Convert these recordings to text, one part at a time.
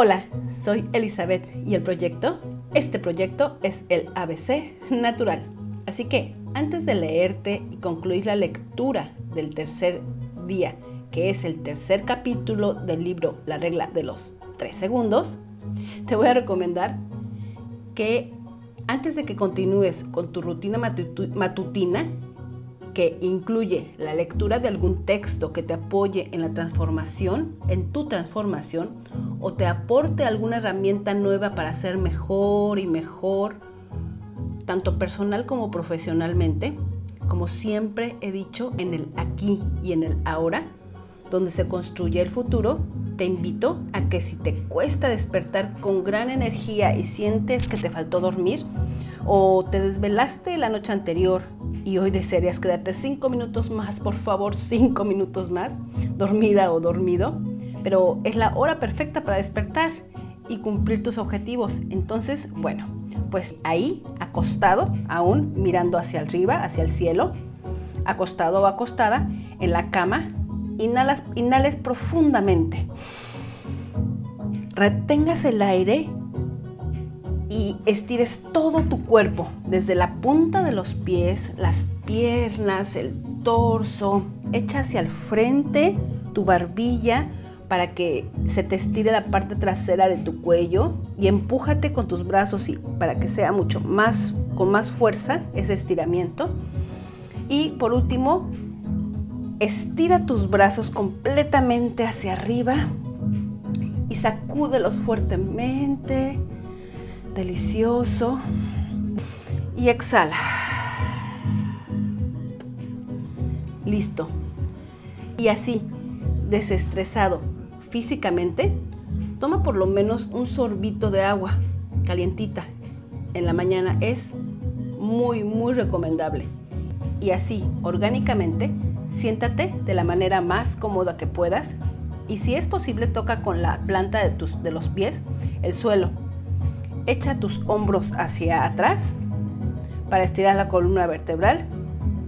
Hola, soy Elizabeth y el proyecto, este proyecto es el ABC Natural. Así que antes de leerte y concluir la lectura del tercer día, que es el tercer capítulo del libro La regla de los tres segundos, te voy a recomendar que antes de que continúes con tu rutina matutina, que incluye la lectura de algún texto que te apoye en la transformación, en tu transformación, o te aporte alguna herramienta nueva para ser mejor y mejor, tanto personal como profesionalmente, como siempre he dicho, en el aquí y en el ahora, donde se construye el futuro, te invito a que si te cuesta despertar con gran energía y sientes que te faltó dormir, o te desvelaste la noche anterior y hoy desearías quedarte cinco minutos más, por favor, cinco minutos más, dormida o dormido, pero es la hora perfecta para despertar y cumplir tus objetivos. Entonces, bueno, pues ahí, acostado, aún mirando hacia arriba, hacia el cielo, acostado o acostada, en la cama, inhalas, inhales profundamente. Retengas el aire y estires todo tu cuerpo, desde la punta de los pies, las piernas, el torso, echa hacia el frente tu barbilla para que se te estire la parte trasera de tu cuello y empújate con tus brazos y para que sea mucho más con más fuerza ese estiramiento. Y por último, estira tus brazos completamente hacia arriba y sacúdelos fuertemente delicioso. Y exhala. Listo. Y así, desestresado físicamente, toma por lo menos un sorbito de agua calientita en la mañana. Es muy, muy recomendable. Y así, orgánicamente, siéntate de la manera más cómoda que puedas. Y si es posible, toca con la planta de, tus, de los pies el suelo Echa tus hombros hacia atrás para estirar la columna vertebral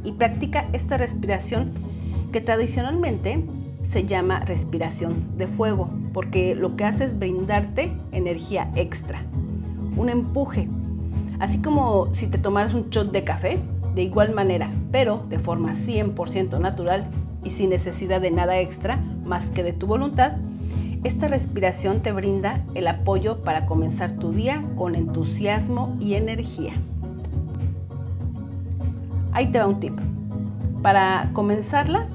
y practica esta respiración que tradicionalmente se llama respiración de fuego, porque lo que hace es brindarte energía extra, un empuje, así como si te tomaras un shot de café, de igual manera, pero de forma 100% natural y sin necesidad de nada extra más que de tu voluntad, esta respiración te brinda el apoyo para comenzar tu día con entusiasmo y energía. Ahí te va un tip. Para comenzarla,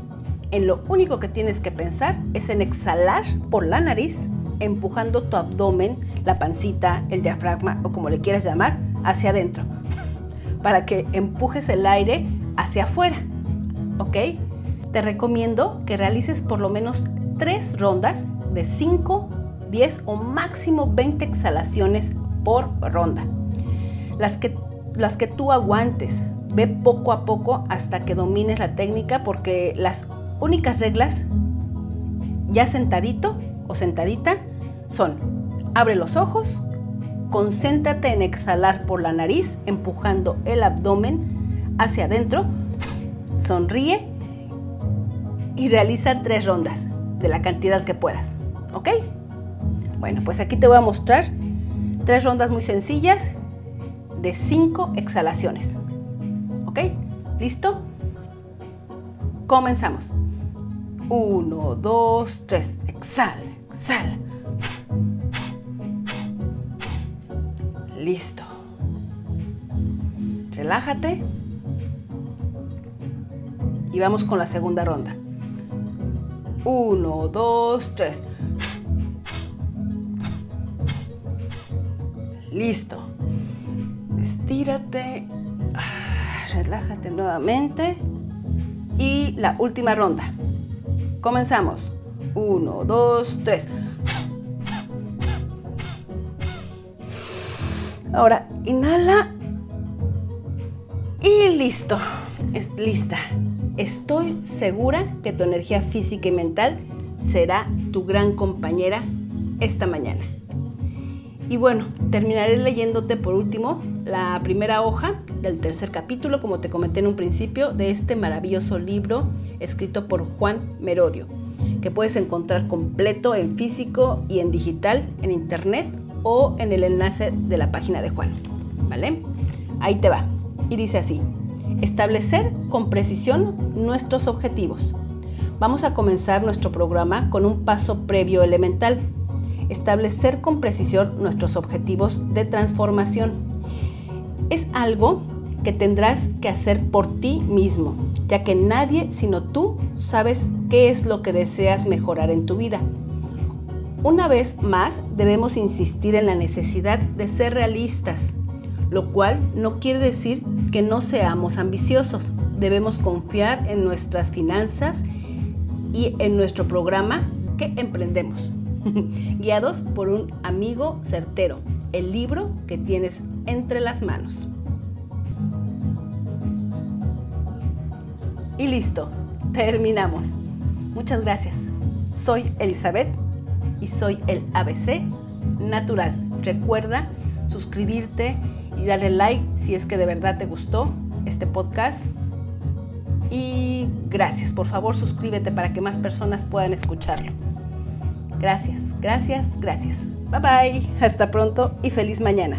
en lo único que tienes que pensar es en exhalar por la nariz, empujando tu abdomen, la pancita, el diafragma o como le quieras llamar, hacia adentro, para que empujes el aire hacia afuera. ¿Ok? Te recomiendo que realices por lo menos tres rondas de 5, 10 o máximo 20 exhalaciones por ronda. Las que, las que tú aguantes. Ve poco a poco hasta que domines la técnica porque las únicas reglas, ya sentadito o sentadita, son abre los ojos, concéntrate en exhalar por la nariz, empujando el abdomen hacia adentro, sonríe y realiza tres rondas de la cantidad que puedas. ¿Ok? Bueno, pues aquí te voy a mostrar tres rondas muy sencillas de cinco exhalaciones. ¿Ok? ¿Listo? Comenzamos. Uno, dos, tres. Exhala, exhala. Listo. Relájate. Y vamos con la segunda ronda. Uno, dos, tres. Listo. Estírate. Relájate nuevamente. Y la última ronda. Comenzamos. Uno, dos, tres. Ahora, inhala. Y listo. Es lista. Estoy segura que tu energía física y mental será tu gran compañera esta mañana. Y bueno, terminaré leyéndote por último la primera hoja del tercer capítulo, como te comenté en un principio, de este maravilloso libro escrito por Juan Merodio. que puedes encontrar completo en físico y en digital, en internet o en el enlace de la página de Juan. ¿Vale? Ahí te va. Y dice así, establecer con precisión nuestros objetivos. Vamos a comenzar nuestro programa con un paso previo elemental. Establecer con precisión nuestros objetivos de transformación. Es algo que tendrás que hacer por ti mismo, ya que nadie sino tú sabes qué es lo que deseas mejorar en tu vida. Una vez más, debemos insistir en la necesidad de ser realistas, lo cual no quiere decir que no seamos ambiciosos. Debemos confiar en nuestras finanzas y en nuestro programa que emprendemos, guiados por un amigo certero, el libro que tienes entre las manos. Y listo, terminamos. Muchas gracias. Soy Elizabeth y soy el ABC Natural. Recuerda suscribirte y darle like si es que de verdad te gustó este podcast. Y gracias, por favor suscríbete para que más personas puedan escucharlo. Gracias, gracias, gracias. Bye bye, hasta pronto y feliz mañana.